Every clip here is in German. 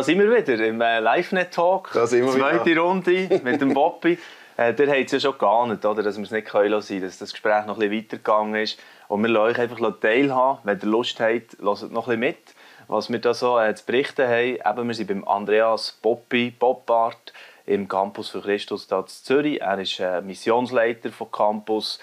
Da sind wir wieder im äh, LiveNet-Talk. Zweite wieder. Runde mit dem Bobby. Äh, der hat es ja schon geahnt, oder, dass wir es nicht können lassen, dass das Gespräch noch ein bisschen weitergegangen ist. Und wir lassen euch einfach teilhaben. Wenn ihr Lust habt, hört noch ein bisschen mit, was wir da so äh, zu berichten haben. Eben, wir sind beim Andreas Bobby Boppart im Campus für Christus da in Zürich. Er ist äh, Missionsleiter vom Campus.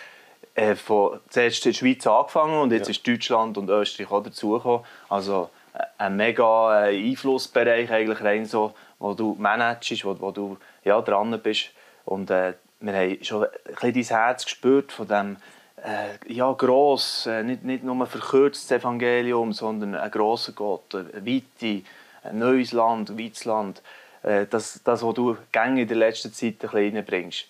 Äh, von, zuerst in der Schweiz angefangen und jetzt Ja. ist Deutschland und Österreich auch dazugekommen. Also ein mega äh, Einflussbereich eigentlich rein so, wo du managst, wo, wo du ja, dran bist. Und äh, wir haben schon ein dein Herz gespürt von dem äh, ja, gross, äh, nicht, nicht nur verkürztes Evangelium, sondern ein grosser Gott, eine Weite, ein neues Land, ein weites Land. Äh, das, das, was du gängig in der letzten Zeit ein bisschen reinbringst.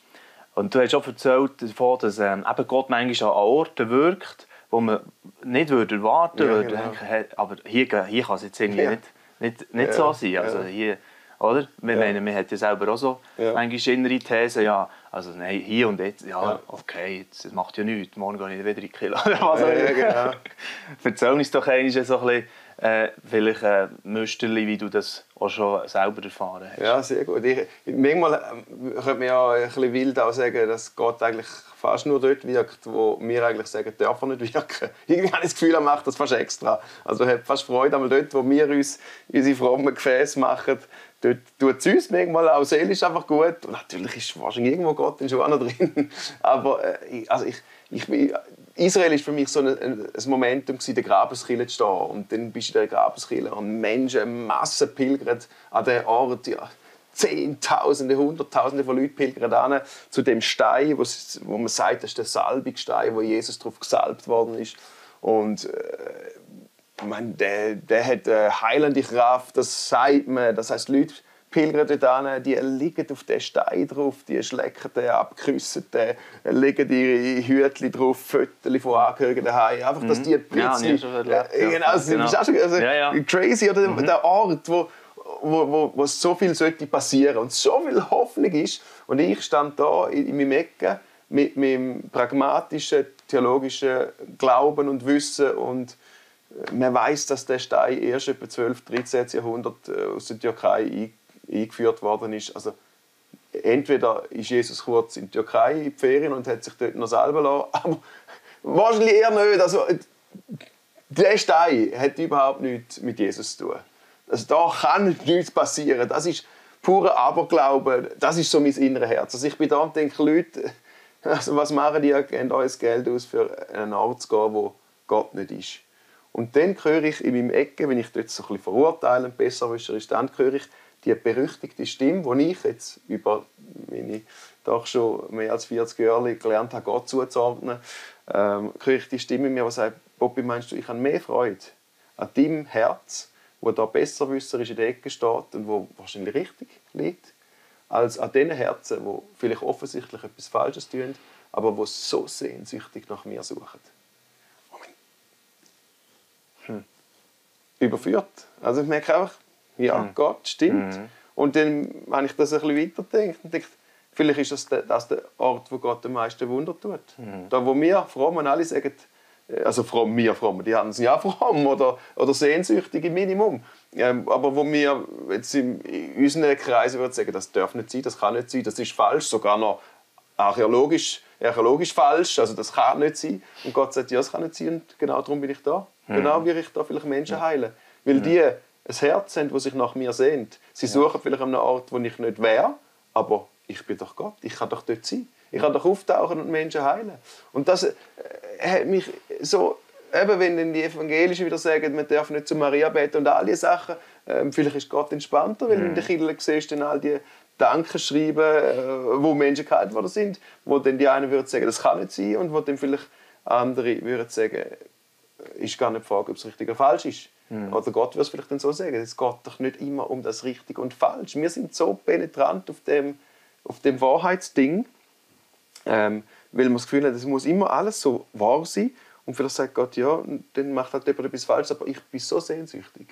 Und du hast auch erzählt davon, dass ähm, Gott manchmal an Orten wirkt, wo man nicht würde erwarten Ja, würde. genau. Hey, aber hier, hier kann es jetzt irgendwie Ja. nicht, nicht, nicht Ja, so sein. Also hier, oder? Wir Ja. meinen, man hat ja selber auch so Ja. manchmal innere Thesen, ja, also nein, hier und jetzt, ja, Ja. okay, jetzt, das macht ja nichts, morgen gehe ich wieder in die Kilo. Oder was Ja, genau. Erzähl uns doch einmal so ein bisschen, äh, vielleicht ein Müsterli, wie du das auch schon selber erfahren hast. Ja, sehr gut. Ich, manchmal ähm, könnte man ja ein bisschen wild auch sagen, dass Gott eigentlich fast nur dort wirkt, wo wir eigentlich sagen, darf er nicht wirken. Irgendwie habe ich das Gefühl, er macht das fast extra. Also er hat fast Freude, einmal dort, wo wir uns unsere frommen Gefäße machen, dort tut es uns manchmal auch seelisch einfach gut. Und natürlich ist wahrscheinlich irgendwo Gott auch noch drin. Aber äh, also ich, ich bin, Israel war für mich so ein, ein Momentum, in der Grabeskirche zu stehen. Und dann bist du in der Grabeskirche und Menschen, Massen pilgern an den Ort. Ja, Zehntausende, Hunderttausende von Leuten pilgern an zu dem Stein, wo, wo man sagt, das ist der Salbigstein, wo Jesus drauf gesalbt worden ist. Und äh, meine, der, der hat eine heilende Kraft, das sagt man. Das heißt, Leute pilgern dort an, die liegen auf den Stein drauf, die schlecken den ab, küssen den, legen ihre Hütchen drauf, Fotos von Angehörigen daheim. Einfach, dass die ein Mhm. Ja, erlebt, Äh, ja. genau, das Genau. ist auch schon also, Ja, ja. crazy, oder? Der Ort, wo, wo, wo, wo so viel sollte passieren und so viel Hoffnung ist. Und ich stand da in, in meinem Ecke mit meinem pragmatischen, theologischen Glauben und Wissen und äh, man weiß, dass der Stein erst etwa 12. 13. Jahrhundert äh, aus der Türkei ein- eingeführt worden ist. Also, entweder ist Jesus kurz in die Türkei in die Ferien und hat sich dort noch selber lassen, aber wahrscheinlich eher nicht. Also, der Stein hat überhaupt nichts mit Jesus zu tun. Also, da kann nichts passieren. Das ist purer Aberglaube. Das ist so mein inneres Herz. Also, ich bin da und denke, Leute, also was machen die? Geben euer Geld aus, für einen Ort zu gehen, wo Gott nicht ist. Und dann höre ich in meinem Ecke, wenn ich dort so ein bisschen verurteilend, besserwischerisch, dann höre ich die berüchtigte Stimme, die ich jetzt über meine doch schon mehr als 40 Jahre gelernt habe, Gott zuzuordnen, ähm, höre ich die Stimme in mir, die sagt, Bobby, meinst du, ich habe mehr Freude an deinem Herz, wo da besserwisserisch in der Ecke steht und wo wahrscheinlich richtig liegt, als an den Herzen, wo vielleicht offensichtlich etwas Falsches tun, aber wo so sehnsüchtig nach mir suchen. Hm. Überführt. Also ich merke einfach, ja, Gott stimmt. Und dann, wenn ich das ein bisschen weiterdenke, dann denke ich, vielleicht ist das der, das der Ort, wo Gott am meisten Wunder tut. Da, wo wir frommen alle sagen, äh, also fromm, wir fromm, die haben es ja fromm oder, oder sehnsüchtig im Minimum. Ähm, aber wo wir jetzt in, unseren Kreisen würden sagen, das darf nicht sein, das kann nicht sein, das ist falsch, sogar noch archäologisch, archäologisch falsch, also das kann nicht sein. Und Gott sagt, ja, das kann nicht sein und genau darum bin ich da. Genau wie ich da vielleicht Menschen heilen. Weil die ein Herz haben, das sich nach mir sehnt. Sie suchen vielleicht an einem Ort, wo ich nicht wäre, aber ich bin doch Gott, ich kann doch dort sein. Ich kann doch auftauchen und Menschen heilen. Und das äh, hat mich so, eben wenn dann die Evangelischen wieder sagen, man darf nicht zu Maria beten und all diese Sachen, ähm, vielleicht ist Gott entspannter, weil in der Kirche siehst du dann all die Danke schreiben, äh, wo Menschen geheilt worden sind, wo dann die einen würden sagen, das kann nicht sein und wo dann vielleicht andere würden sagen, ist gar nicht die Frage, ob es richtig oder falsch ist. Oder Gott würde es vielleicht dann so sagen, es geht doch nicht immer um das Richtig und Falsch. Wir sind so penetrant auf dem, auf dem Wahrheitsding, ähm, weil man das Gefühl hat, es muss immer alles so wahr sein. Und vielleicht sagt Gott, ja, dann macht halt jemand etwas falsch, aber ich bin so sehnsüchtig.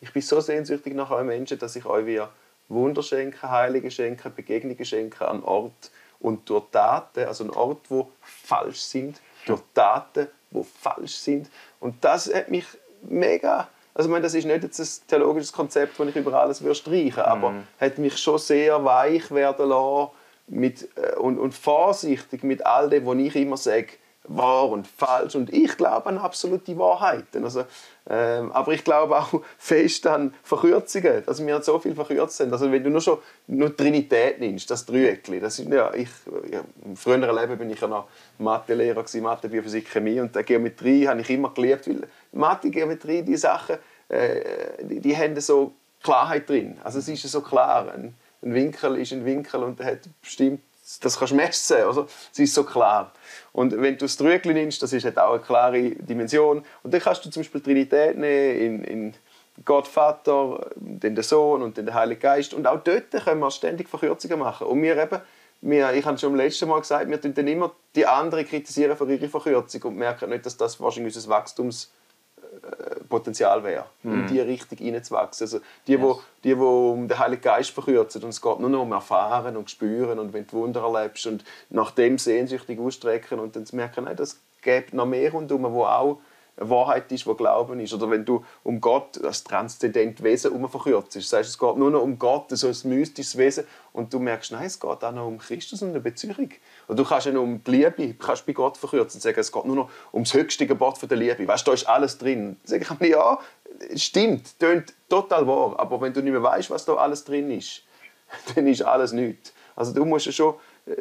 Ich bin so sehnsüchtig nach euch Menschen, dass ich euch wieder Wunder schenke, Heilige schenke, Begegnungen schenke an Ort und durch Taten, also an Ort, wo falsch sind, durch Taten, wo falsch sind. Und das hat mich mega. Also ich meine, das ist nicht jetzt ein theologisches Konzept, das ich über alles würde streichen würde, aber hat mich schon sehr weich werden lassen mit, äh, und, und vorsichtig mit all dem, was ich immer sage, wahr und falsch. Und ich glaube an absolute Wahrheiten. Also, ähm, aber ich glaube auch fest an Verkürzungen, dass wir so viel verkürzt sind. Also wenn du nur schon nur Trinität nimmst, das Dreieckli, das ist ja, ich, ja, im früheren Leben bin ich ja noch Mathelehrer Mathe, Biophysik, Chemie und die Geometrie habe ich immer geliebt, weil Mathe, Geometrie, die Sachen, äh, die, die haben so Klarheit drin. Also es ist so klar, ein, ein Winkel ist ein Winkel und der hat bestimmt, das kannst du messen, also es ist so klar. Und wenn du das Trügel nimmst, das ist halt auch eine klare Dimension. Und dann kannst du zum Beispiel Trinität nehmen in, in Gott Vater, der Sohn und dann der Heilige Geist. Und auch dort können wir ständig Verkürzungen machen. Und wir eben, wir, ich habe schon beim letzten Mal gesagt, wir tun dann immer die anderen kritisieren für ihre Verkürzung und merken nicht, dass das wahrscheinlich unser Wachstums Potenzial wäre, mm. in diese Richtung hineinzuwachsen. Also die, yes. wo, die, wo um den Heiligen Geist verkürzen und es geht nur noch um Erfahren und Spüren und wenn du Wunder erlebst und nach dem sehnsüchtig ausstrecken und dann zu merken, nein, das gibt noch mehr rundherum, wo auch Wahrheit ist, die Glauben ist. Oder wenn du um Gott, das transzendente Wesen, um verkürzt. Das heißt, es geht nur noch um Gott, so ein mystisches Wesen. Und du merkst, nein, es geht auch noch um Christus und eine Beziehung. Und du kannst ja nur um die Liebe, kannst bei Gott verkürzen und sagen, es geht nur noch ums höchste Gebot der Liebe. Weißt du, da ist alles drin. Dann sage ich, ja, stimmt, tönt total wahr. Aber wenn du nicht mehr weißt, was da alles drin ist, dann ist alles nichts. Also du musst ja schon, äh,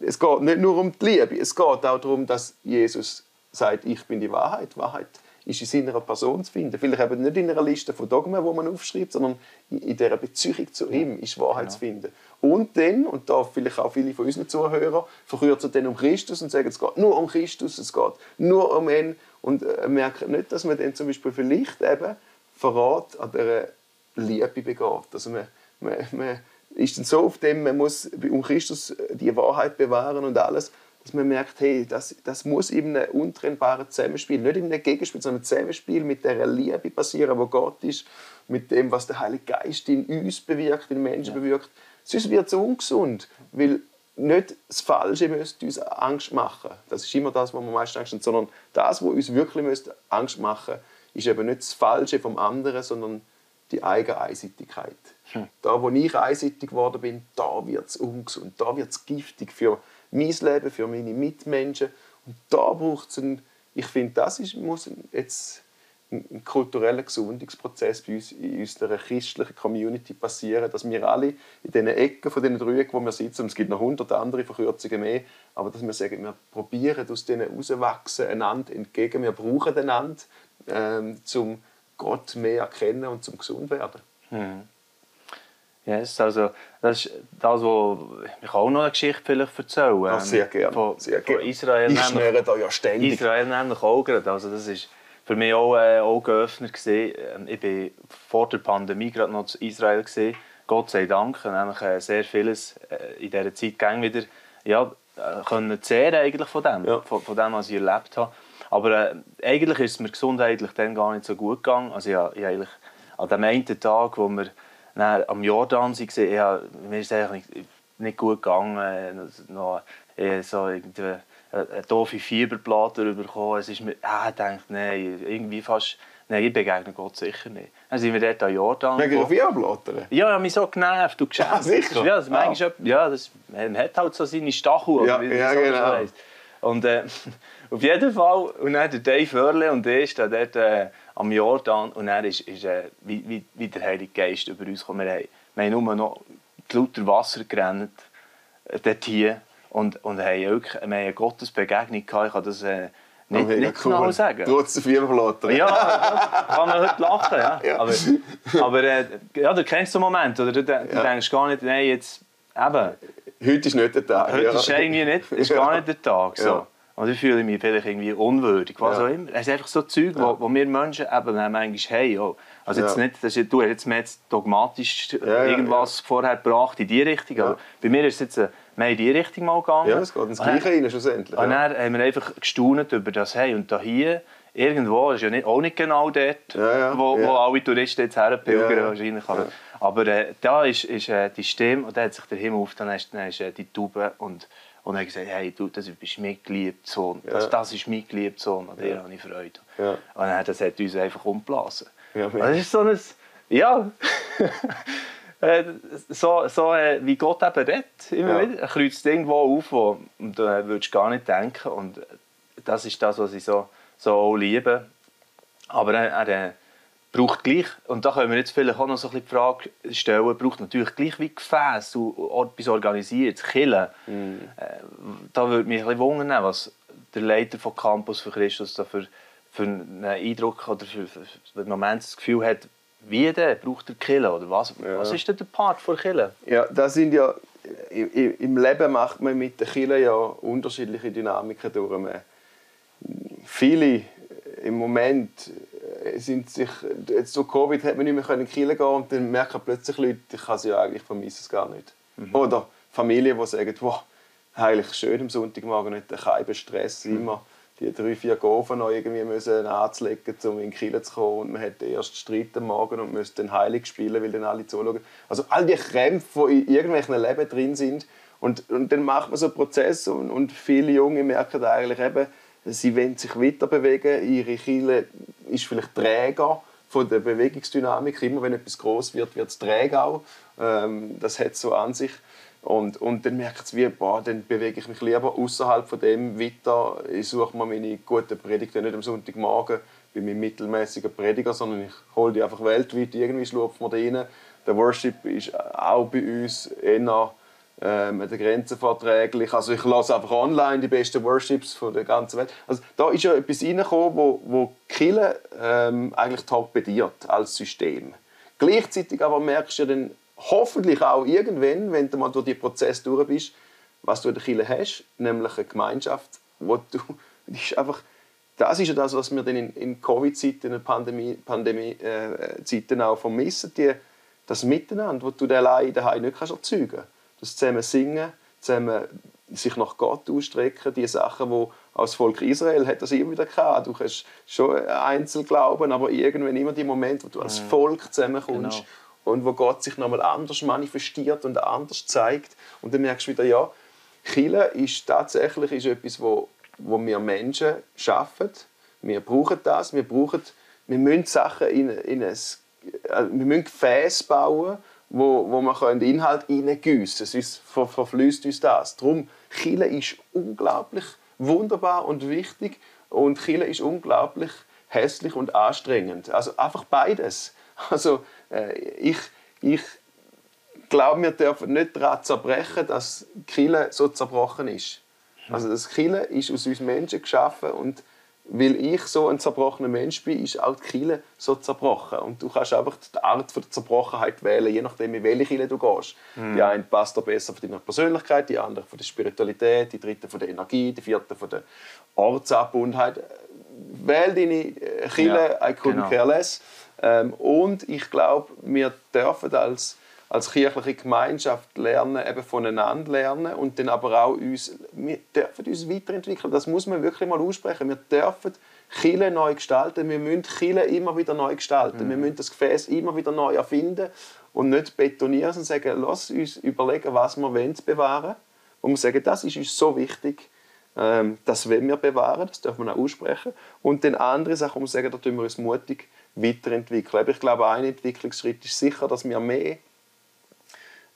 es geht nicht nur um die Liebe, es geht auch darum, dass Jesus sagt, ich bin die Wahrheit. Wahrheit ist in seiner Person zu finden. Vielleicht eben nicht in einer Liste von Dogmen, wo man aufschreibt, sondern in dieser Beziehung zu ihm ist Wahrheit genau. zu finden. Und dann, und da vielleicht auch viele von unseren Zuhörern, verkürzen dann um Christus und sagen, es geht nur um Christus, es geht nur um ihn und äh, merken nicht, dass man dann zum Beispiel vielleicht eben Verrat an dieser Liebe begeht. Also man, man, man ist dann so auf dem, man muss um Christus die Wahrheit bewahren und alles dass man merkt, hey, das, das muss in einem untrennbaren Zusammenspiel, nicht in einem Gegenspiel, sondern einem Zusammenspiel mit der Liebe passieren, wo Gott ist, mit dem, was der Heilige Geist in uns bewirkt, in Menschen ja. bewirkt. Sonst wird es ungesund, weil nicht das Falsche müsste uns Angst machen. Das ist immer das, was wir meistens Angst haben, sondern das, was uns wirklich Angst machen müsste, ist eben nicht das Falsche vom anderen, sondern die eigene Einseitigkeit. Hm. Da, wo ich einseitig geworden bin, da wird es ungesund, da wird es giftig für mein Leben, für meine Mitmenschen. Und da braucht es einen, ich finde, das ist, muss jetzt ein kultureller Gesundungsprozess bei uns in unserer christlichen Community passieren, dass wir alle in diesen Ecken von diesen Dreiecken, wo wir sitzen, und es gibt noch hundert andere Verkürzungen mehr, aber dass wir sagen, wir probieren aus denen herauswachsen, einander entgegen, wir brauchen einander, ähm, um Gott mehr erkennen und zum gesund werden. Mhm. Yes, also das ist das, was ich auch noch eine Geschichte vielleicht erzählen. Ach, sehr gerne. Von, sehr gerne. Von Israel ich schneide da ja ständig. Israel nämlich auch gerade. Also das ist für mich auch äh, Augenöffner gewesen. Ähm, ich war vor der Pandemie gerade noch in Israel gewesen. Gott sei Dank, nämlich äh, sehr vieles äh, in dieser Zeit gang wieder ja, können zehren eigentlich von dem, ja. von, von dem, was ich erlebt habe. Aber äh, eigentlich ist es mir gesundheitlich dann gar nicht so gut gegangen. Also ich, ich eigentlich an dem einen Tag, wo wir dann am Jordan waren, ja, mir ist es eigentlich nicht, nicht gut gegangen. Noch, so eine, eine doofe Fieberplatte bekommen. Es ist mir, ah, ich dachte, nein, irgendwie fast, nein, ich begegne Gott sicher nicht. Dann sind wir dort an Jordan. Wegen Fieberblätter? Ja, ich habe mich so genervt und geschämt. Ah, sicher? Ja, das, manchmal, ah. ja, das, man hat halt so seine Stachel. Ja, ja so genau. Und äh, auf jeden Fall, und dann der Dave Earle und ich stehen dort äh, am Jordan und dann ist, ist äh, wie, wie, wie, der Heilige Geist über uns gekommen. Wir haben, wir haben nur noch lauter Wasser gerannt, äh, dort hier, und, und haben wirklich, wir haben eine Gottesbegegnung gehabt. Ich kann das äh, nicht, okay, nicht cool. genau sagen. Trotz der Fieberflatter. Ja, kann man heute lachen. Ja. ja. Aber, aber äh, ja, du kennst so einen Moment, oder? Du, du ja. denkst gar nicht, nein, jetzt eben. Heute ist nicht der Tag. Heute ja. ist irgendwie nicht, ist gar nicht der Tag. So. Und ich fühle mich vielleicht irgendwie unwürdig, was ja. auch immer. Es ist einfach so Zeug, ja. wo, wo wir Menschen eben manchmal haben. Oh. Also jetzt ja. nicht, das ist, du jetzt, jetzt dogmatisch irgendwas vorher gebracht in diese Richtung, aber bei mir ist es jetzt, äh, wir in diese Richtung mal gegangen. Ja, es geht ins Gleiche rein schlussendlich. Und dann haben wir einfach gestaunt über das, hey, und da hier, irgendwo, ist ja nicht, auch nicht genau dort, Wo, wo alle Touristen jetzt herpilgern wahrscheinlich. Aber äh, da ist, ist äh, die Stimme, und da hat sich der Himmel auf, dann ist, dann ist äh, die Taube und und er hat gesagt, hey, du, das bist mein geliebter Sohn. Das, das ist mein geliebter Sohn, an dir ja. habe ich Freude. Ja. Und dann, das hat uns einfach umgeblasen. Ja, das ist so ein... Ja. Äh, so, so äh, wie Gott eben redet, immer ja. wieder. Er kreuzt irgendwo auf, wo du äh, würdest gar nicht denken. Und das ist das, was ich so, so liebe. Aber er, er braucht gleich, und da können wir jetzt vielleicht auch noch so ein die Frage stellen, braucht natürlich gleich wie Gefäß und etwas organisiert, Killen. Mhm. Da würde mich ein bisschen wundern, was der Leiter von Campus für Christus da für, für einen Eindruck oder für, für, für im Moment das Gefühl hat, wie denn? Braucht er Kille oder was? Ja. Was ist denn der Part von Kille? Ja, das sind ja im Leben macht man mit der Kille ja unterschiedliche Dynamiken durch. Viele im Moment äh, sind sich jetzt so Covid hat man nicht mehr in Kiel gehen und dann merken plötzlich Leute, ich kann sie ja eigentlich vermisse es gar nicht. Mhm. Oder Familien, die sagen, wow, eigentlich schön am Sonntagmorgen nicht keinen Stress, mhm. immer die drei, vier Gofen noch irgendwie müssen anzulegen, um in Kiel zu kommen. Und man hat den ersten Streit am Morgen und müsste dann heilig spielen, weil dann alle zuschauen. Also all die Krämpfe, die in irgendwelchen Leben drin sind. Und, und dann macht man so einen Prozess und, und viele Junge merken eigentlich eben, sie wollen sich weiter bewegen. Ihre Kiele ist vielleicht träger von der Bewegungsdynamik. Immer wenn etwas groß wird, wird es träge auch. Ähm, das hat so an sich. Und, und dann merkt es wie, boah, dann bewege ich mich lieber außerhalb von dem weiter. Ich suche mir meine guten Predigten nicht am Sonntagmorgen bei meinem mittelmäßigen Prediger, sondern ich hole die einfach weltweit, irgendwie schlupft man da rein. Der Worship ist auch bei uns eher ähm, den Grenzen verträglich. Also ich lasse einfach online die besten Worships von der ganzen Welt. Also da ist ja etwas reingekommen, wo, wo Kille ähm, eigentlich torpediert als System. Gleichzeitig aber merkst du ja dann hoffentlich auch irgendwann, wenn du mal durch den Prozess durch bist, was du in der Kirche hast, nämlich eine Gemeinschaft, wo du ist einfach das ist ja das, was wir dann in, in Covid-Zeiten, in Pandemie-Zeiten Pandemie, äh, auch vermissen, die, das Miteinander, das du allein daheim nicht kannst erzeugen kannst. Das zusammen singen, zusammen sich nach Gott ausstrecken, die Sachen, die als Volk Israel hat das immer wieder gehabt. Du hast schon Einzelglauben, aber irgendwann immer die Momente, wo du als mhm. Volk zusammenkommst genau und wo Gott sich nochmal anders manifestiert und anders zeigt. Und dann merkst du wieder, ja, Chile ist tatsächlich ist etwas, wo, wo wir Menschen schaffen. Wir brauchen das, wir brauchen, wir müssen Sachen in, in ein, äh, wir müssen Gefäße bauen, wo, wo man Inhalt hineingießen kann. Sonst ver, verfließt uns das. Darum, Chile ist unglaublich wunderbar und wichtig und Chile ist unglaublich hässlich und anstrengend. Also einfach beides. Also äh, ich, ich glaube, wir dürfen nicht daran zerbrechen, dass Kille so zerbrochen ist. Also das Kille ist aus uns Menschen geschaffen und weil ich so ein zerbrochener Mensch bin, ist auch die Kille so zerbrochen. Und du kannst einfach die Art von der Zerbrochenheit wählen, je nachdem, in welche Kille du gehst. Mhm. Die eine passt besser von deiner Persönlichkeit, die andere von der Spiritualität, die dritte von der Energie, die vierte von der Ortsabbundenheit. Wähl deine Kille, ja, I couldn't genau. care less. Ähm, und ich glaube, wir dürfen als, als kirchliche Gemeinschaft lernen, eben voneinander lernen und dann aber auch uns, wir dürfen uns weiterentwickeln. Das muss man wirklich mal aussprechen. Wir dürfen Chile neu gestalten. Wir müssen Chile immer wieder neu gestalten. Mhm. Wir müssen das Gefäß immer wieder neu erfinden und nicht betonieren, sondern sagen, lass uns überlegen, was wir wollen bewahren. Und wir sagen, das ist uns so wichtig, ähm, das wollen wir bewahren, das dürfen wir auch aussprechen. Und dann andere Sachen, wir sagen, da tun wir uns mutig weiterentwickeln. Ich glaube, ein Entwicklungsschritt ist sicher, dass wir mehr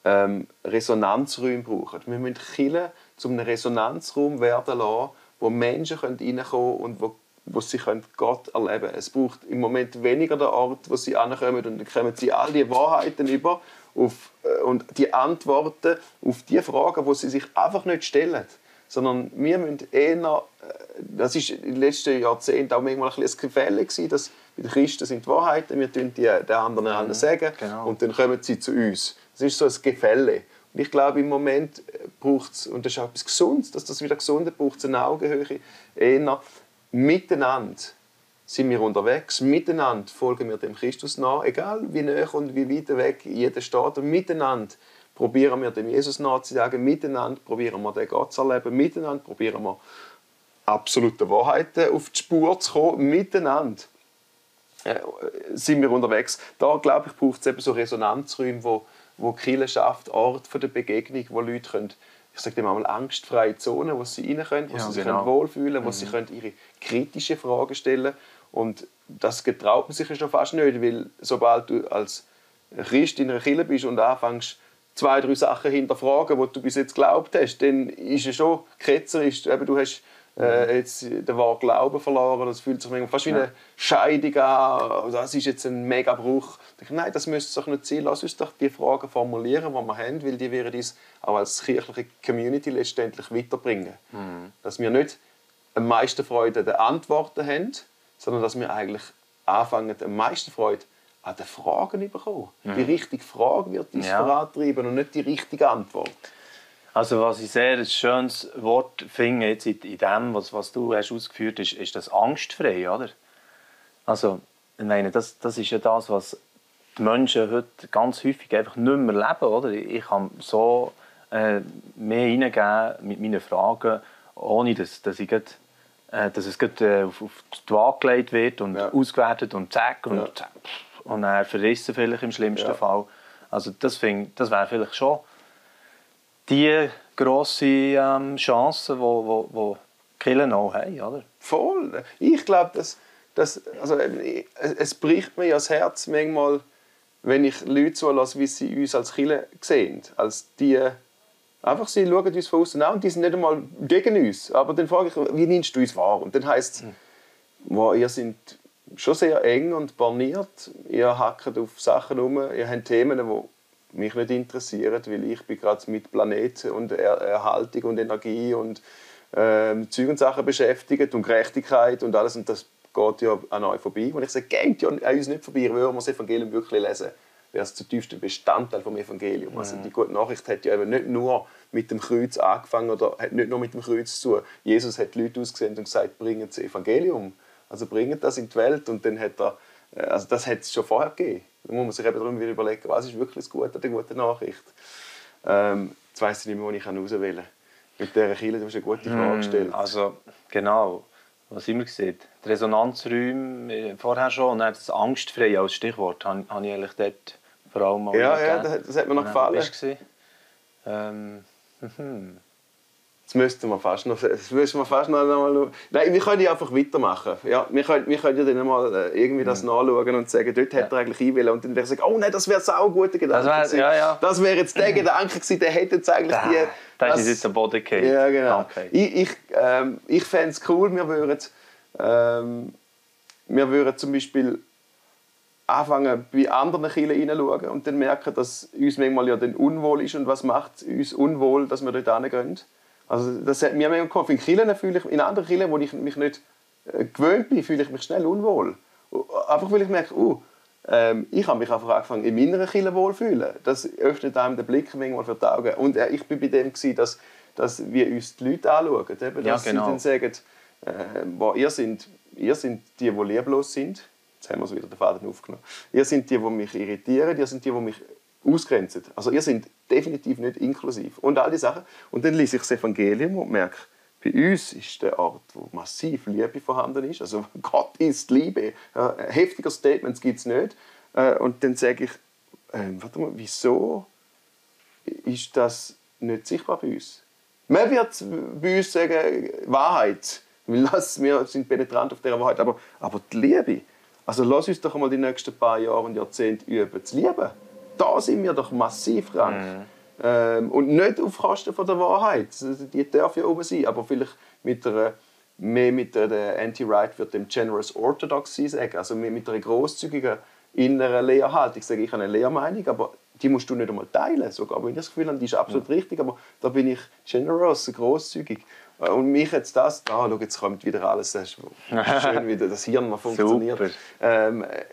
ähm, Resonanzräume brauchen. Wir müssen Kirche zu einem Resonanzraum werden lassen, wo Menschen reinkommen können und wo, wo sie Gott erleben können. Es braucht im Moment weniger den Ort, wo sie ankommen und dann kommen sie all die Wahrheiten über auf, äh, und die Antworten auf die Fragen, die sie sich einfach nicht stellen sondern wir müssen eher, äh, das ist in den letzten Jahrzehnten auch manchmal ein, ein Gefälle gewesen, dass bei den Christen sind die Wahrheiten, wir tun die den anderen mhm, sagen genau. und dann kommen sie zu uns. Das ist so ein Gefälle. Und ich glaube, im Moment äh, braucht es, und das ist auch etwas Gesundes, dass das wieder gesund braucht es eine Augenhöhe, eher miteinander sind wir unterwegs, miteinander folgen wir dem Christus nach, egal wie nah und wie weit weg jeder steht, und miteinander probieren wir dem Jesus nachzusagen, miteinander probieren wir den Gott zu erleben, miteinander probieren wir absolute Wahrheiten auf die Spur zu kommen, miteinander äh, sind wir unterwegs. Da, glaube ich, braucht es eben so Resonanzräume, wo, wo Kirche schafft, Ort der Begegnung, wo Leute können, ich sage mal, angstfreie Zonen, wo sie rein können, wo ja, sie sich genau. wohlfühlen können, wo mhm. sie können ihre kritischen Fragen stellen können. Und das getraut man sich ja schon fast nicht, weil sobald du als Christ in einer Kirche bist und anfängst, zwei, drei Sachen hinterfragen, die du bis jetzt geglaubt hast, dann ist es schon ketzerisch. Eben, du hast äh, jetzt den wahren Glauben verloren. Das fühlt sich fast wie eine Scheidung an. Das ist jetzt ein Megabruch. Ich nein, das müsste doch nicht sein. Lass uns doch die Fragen formulieren, die wir haben, weil die werden uns auch als kirchliche Community letztendlich weiterbringen. Mhm. Dass wir nicht am meisten Freude an den Antworten haben, sondern dass wir eigentlich anfangen, am meisten Freude an den Fragen bekommen. Mhm. Die richtige Frage wird uns ja. vorantreiben und nicht die richtige Antwort. Also was ich sehr ein schönes Wort finde jetzt in, dem, was, was du hast ausgeführt hast, ist, ist das angstfrei, oder? Also, ich meine, das, das ist ja das, was die Menschen heute ganz häufig einfach nicht mehr leben, oder? Ich kann so äh, mehr hineingeben mit meinen Fragen, ohne dass, dass, ich grad, äh, dass es grad, äh, auf, auf die Waage gelegt wird und ja. ausgewertet und zack und, ja. und dann verrissen vielleicht im schlimmsten ja. Fall. Also das, find, das wäre vielleicht schon die grosse ähm, Chance, die wo, wo, wo Killen auch haben, oder? Voll. Ich glaube, dass, dass, also, es bricht mir das Herz manchmal, wenn ich Leute zulasse, wie sie uns als Killer sehen. Als die, einfach sie schauen uns von außen an und die sind nicht einmal gegen uns. Aber dann frage ich, wie nimmst du uns wahr? Und dann heisst es, mhm. wow, ihr seid schon sehr eng und borniert, ihr hackt auf Sachen um, ihr habt Themen, die mich nicht interessieren, weil ich bin gerade mit Planeten und er Erhaltung und Energie und ähm, Zeug und Sachen beschäftigt und Gerechtigkeit und alles und das geht ja an euch vorbei. Und ich sage, geht ja an uns nicht vorbei, wir das Evangelium wirklich lesen. Wäre es zutiefst ein Bestandteil vom Evangelium. Also die gute Nachricht hat ja eben nicht nur mit dem Kreuz angefangen oder hat nicht nur mit dem Kreuz zu. Jesus hat die Leute ausgesehen und gesagt, bringen das Evangelium. Also bringen das in die Welt und dann hat er, äh, also das hat es schon vorher gegeben. Da muss man sich eben darum wieder überlegen, was ist wirklich das Gute an der guten Nachricht. Ähm, jetzt weiss ich nicht mehr, wo ich auswählen kann. Mit dieser Kille, du hast eine gute Frage hm, gestellt. Also, genau. Was immer gesehen. Die Resonanzräume äh, vorher schon und dann das Angstfrei als Stichwort habe ich eigentlich dort vor allem mal Ja, ja, das hat mir noch gefallen. Ähm, hm. Das müssten wir fast noch, das müssen wir fast noch mal Nein, wir können ja einfach weitermachen. Ja, wir, können, wir können ja dann mal äh, irgendwie das mhm. nachschauen und sagen, dort ja. hätte er eigentlich einwählen. Und dann wäre ich sagen, oh nein, das wäre ein guter Gedanke das wär, ja, ja. Das wäre jetzt der Gedanke gewesen, der hätte jetzt eigentlich die... Das, ist jetzt der Body Ja, genau. Okay. Ich, ich, ähm, ich fände es cool, wir würden, ähm, wir würden zum Beispiel anfangen, bei anderen Kirchen hineinschauen und dann merken, dass uns manchmal ja dann unwohl ist und was macht uns unwohl, dass wir dort hingehen. Also das hat mir im Kopf. In Kirchen fühle ich, in anderen Kirchen, wo ich mich nicht äh, gewöhnt bin, fühle ich mich schnell unwohl. Einfach weil ich merke, uh, ähm, ich habe mich einfach angefangen, in meiner Kirche wohlfühlen. Das öffnet einem den Blick manchmal für die Augen. Und äh, ich bin bei dem gewesen, dass, dass wir uns die Leute anschauen. Eben, dass ja, genau. sie dann sagen, äh, boah, ihr, sind, ihr sind die, die lieblos sind. Jetzt haben wir wieder den Faden aufgenommen. Ihr sind die, die mich irritieren. Ihr sind die, die mich ausgrenzen. Also ihr seid definitiv nicht inklusiv. Und all die Sachen. Und dann lese ich das Evangelium und merke, bei uns ist der Ort, wo massiv Liebe vorhanden ist. Also Gott ist Liebe. Ja, heftiger Statements gibt es nicht. Äh, und dann sage ich, äh, warte mal, wieso ist das nicht sichtbar bei uns? Man wird bei uns sagen, Wahrheit. Wir sind penetrant auf dieser Wahrheit. Aber, aber die Liebe, also lass uns doch einmal die nächsten paar Jahre und Jahrzehnte üben, zu lieben da sind wir doch massiv krank. Mhm. Ähm, und nicht auf Kosten von der Wahrheit. Die darf ja oben sein, aber vielleicht mit einer, mehr mit der, Anti-Right wird dem Generous Orthodoxy sagen, also mit einer großzügigen inneren Lehrhaltung. Ich sage, ich habe eine Lehrmeinung, aber die musst du nicht einmal teilen. Sogar wenn ich das Gefühl habe, die ist absolut ja. richtig, aber da bin ich generous, großzügig. Äh, und mich jetzt das, ah, schau, jetzt kommt wieder alles, das schön, wie das Hirn mal funktioniert. Ähm, äh,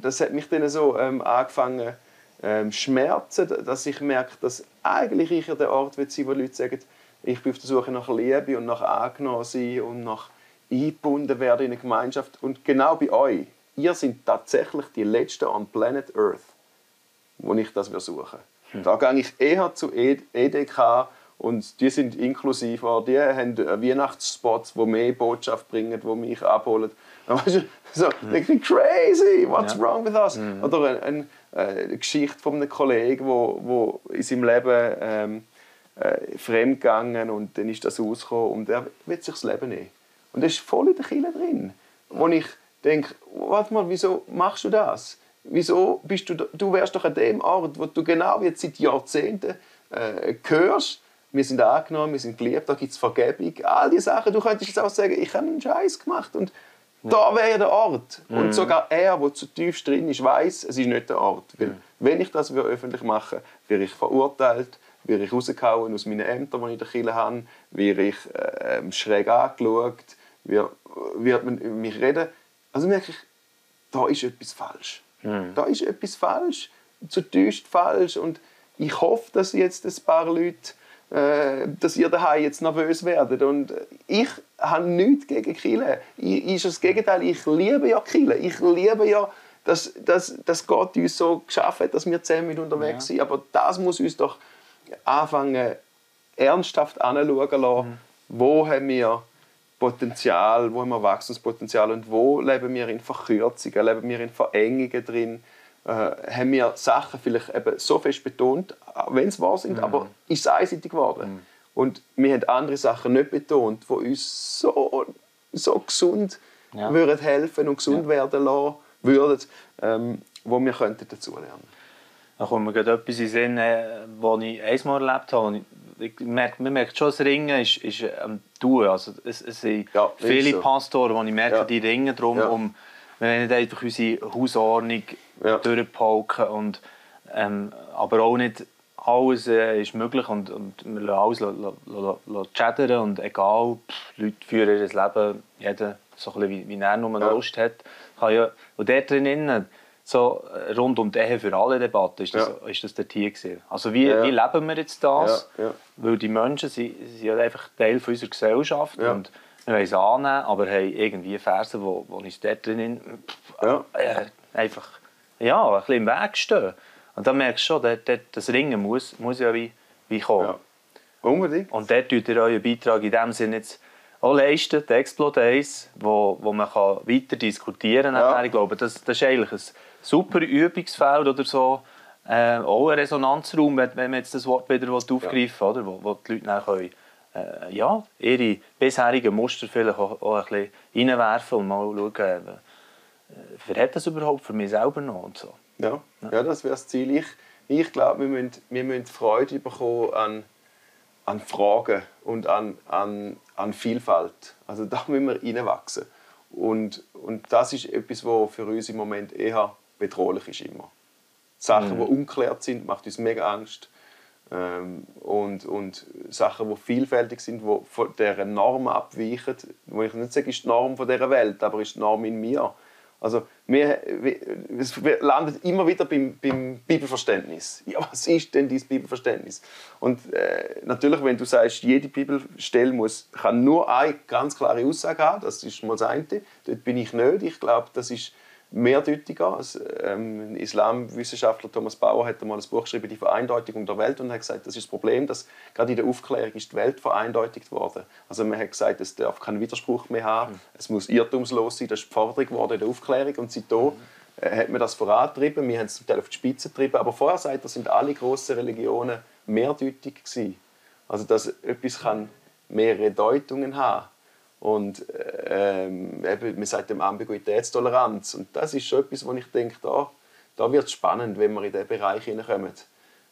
das hat mich dann so ähm, angefangen, ähm, Schmerzen, dass ich merke, dass eigentlich ich ja der Ort will sein, wo Leute sagen, ich bin auf der Suche nach Liebe und nach angenommen sein und nach eingebunden werden in eine Gemeinschaft. Und genau bei euch, ihr seid tatsächlich die Letzten an Planet Earth, wo ich das suche. Hm. Da gehe ich eher zu EDK und die sind inklusiver, die haben Weihnachtsspots, die mehr Botschaft bringen, die mich abholen. so, hm. crazy, what's ja. wrong with us? Mhm. Oder ein, ein äh, eine Geschichte von einem Kollegen, wo, wo in seinem Leben ähm, äh, fremdgegangen und dann ist das rausgekommen und er wird sich das Leben nehmen. Und das ist voll in der Kille drin. Wo ich denke, warte mal, wieso machst du das? Wieso bist du, du wärst doch an dem Ort, wo du genau jetzt seit Jahrzehnten äh, hörst, wir sind angenommen, wir sind geliebt, da gibt es Vergebung, all diese Sachen. Du könntest jetzt auch sagen, ich habe einen Scheiß gemacht und ja. da wäre der Ort. Mhm. Und sogar er, der zu tief drin ist, weiß, es ist nicht der Ort. Weil, mhm. Wenn ich das öffentlich mache, werde ich verurteilt, werde ich rausgehauen aus meinen Ämtern, die ich in der Kirche habe, werde ich äh, schräg angeschaut, wird, wird man mich reden. Also merke ich, da ist etwas falsch. Mhm. Da ist etwas falsch, zutiefst falsch. Und ich hoffe, dass jetzt ein paar Leute, dass ihr daheim jetzt nervös werdet. Und ich habe nichts gegen Kille. Ist das Gegenteil. Ich liebe ja Kille. Ich liebe ja, dass, dass, dass Gott uns so geschaffen hat, dass wir zusammen mit unterwegs ja. sind. Aber das muss uns doch anfangen, ernsthaft anzuschauen lassen. Mhm. Wo haben wir Potenzial, wo haben wir Wachstumspotenzial und wo leben wir in Verkürzungen, leben wir in Verengungen drin, äh, haben wir Sachen vielleicht eben so fest betont, wenn es wahr sind, mhm. aber ist es einseitig geworden. Mhm. Und wir haben andere Sachen nicht betont, die uns so, so gesund ja. würden helfen und gesund ja. werden lassen würden, ähm, wo wir könnten dazulernen Da kommt mir gerade etwas in den Sinn, was äh, ich einmal erlebt habe. Ich merke, man merkt schon, das Ringen ist, ist am Tun. Also es, es sind ja, viele so. Pastoren, die ich merke, ja. die ringen darum, ja. um wir nicht einfach unsere Hausordnung ja. durchpauken. Und, ähm, aber auch nicht alles äh, ist möglich und, und wir lassen alles chattern und egal, pff, Leute führen ihr Leben, jeder so ein bisschen wie, wie er nur ja. Lust hat. Kann ja, und dort drinnen, so äh, rund um die Ehe für alle Debatten, ist das, ja. ist das der Tier gewesen. Also wie, ja. wie leben wir jetzt das? Ja. Weil die Menschen sind, sind einfach Teil von unserer Gesellschaft und wir wollen es annehmen, aber haben irgendwie Versen, wo, wo uns dort drinnen ja. äh, einfach ja, ein bisschen im Weg stehen. Und dann merkst du schon, dort, dort, das Ringen muss, muss ja wie, wie kommen. Ja. Unbedingt. Und dort tut ihr euren Beitrag in dem Sinne jetzt auch leisten, die Explodays, wo, wo man kann weiter diskutieren kann. Ja. Ich glaube, das, das ist eigentlich ein super Übungsfeld oder so. Äh, auch ein Resonanzraum, wenn, wenn man jetzt das Wort wieder aufgreifen ja. wo, wo die Leute dann können, äh, ja, ihre bisherigen Muster vielleicht auch, auch ein bisschen reinwerfen und mal schauen, wer hat das überhaupt für mich selber noch und so. Ja, ja. das wäre das Ziel. Ich, ich glaube, wir müssen, wir müssen Freude bekommen an, an Fragen und an, an, an Vielfalt. Also da müssen wir reinwachsen. Und, und das ist etwas, was für uns im Moment eher bedrohlich ist immer. Sachen, mhm. die unklärt sind, macht uns mega Angst. Ähm, und, und Sachen, die vielfältig sind, die von dieser Norm abweichen, wo ich nicht sage, ist die Norm von dieser Welt, aber ist die Norm in mir. Also wir, wir landen immer wieder beim, beim, Bibelverständnis. Ja, was ist denn dieses Bibelverständnis? Und äh, natürlich, wenn du sagst, jede Bibelstelle muss, kann nur eine ganz klare Aussage haben, das ist mal das eine. Dort bin ich nicht. Ich glaube, das ist mehrdeutiger. Ähm, Islamwissenschaftler Thomas Bauer hat einmal ein Buch geschrieben, die Vereindeutigung der Welt, und hat gesagt, das ist das Problem, dass gerade in der Aufklärung ist die Welt vereindeutigt worden. Also man hat gesagt, es darf keinen Widerspruch mehr haben, mhm. es muss irrtumslos sein, das ist die Forderung geworden in der Aufklärung, und seitdem äh, hat man das vorangetrieben, wir haben es zum Teil auf die Spitze getrieben, aber vorher sagt er, sind alle grossen Religionen mehrdeutig gewesen. Also dass etwas kann mehrere Deutungen haben und ähm, eben, man sagt dem Ambiguitätstoleranz. Und das ist schon etwas, wo ich denke, da, da wird es spannend, wenn wir in diesen Bereich hineinkommen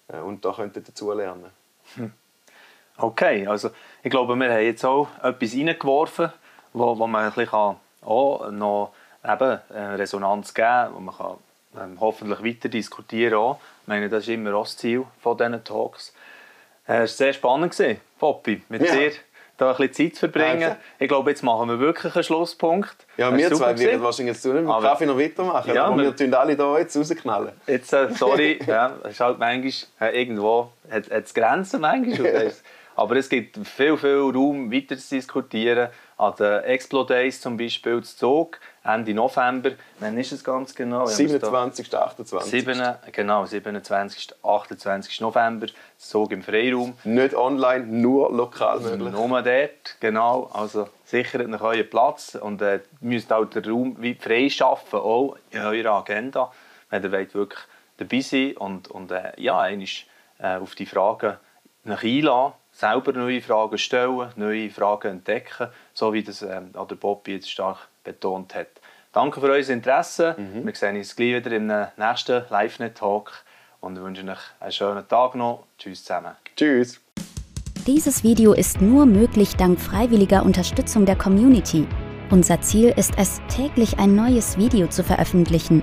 äh, und da könnten dazulernen. Hm. Okay, also ich glaube, wir haben jetzt auch etwas reingeworfen, wo, wo man ein bisschen auch noch eben, äh, Resonanz geben kann, wo man kann, ähm, hoffentlich weiter diskutieren kann. Ich meine, das ist immer auch das Ziel von diesen Talks. Äh, es war sehr spannend, Poppy, mit ja. dir da ein bisschen Zeit zu verbringen. Also. Ich glaube, jetzt machen wir wirklich einen Schlusspunkt. Ja, wir zwei werden wahrscheinlich jetzt mit dem Kaffee noch weitermachen, ja, aber wir tun alle hier jetzt rausknallen. Jetzt, äh, sorry, ja, es ist halt manchmal, äh, irgendwo hat es Grenzen manchmal. aber es gibt viel, viel Raum weiter zu diskutieren. An den Explodays zum Beispiel zu Zug Ende November. Wann ist es ganz genau? 27. 28. 7, genau, 27. 28. November. Zug im Freiraum. Nicht online, nur lokal möglich. Nur dort, genau. Also sichert euch euren Platz und äh, müsst auch den Raum frei schaffen, auch in eurer Agenda, wenn ihr wollt wirklich dabei sein und, und äh, ja, einmal, äh, auf die Fragen nach einladen selber neue Fragen stellen, neue Fragen entdecken, so wie das ähm, der Bobby jetzt stark betont hat. danke für euer Interesse. Mhm. Wir sehen uns gleich wieder im nächsten LiveNet-Talk und wünschen euch einen schönen Tag noch. Tschüss zusammen. Tschüss. Dieses Video ist nur möglich dank freiwilliger Unterstützung der Community. Unser Ziel ist es, täglich ein neues Video zu veröffentlichen.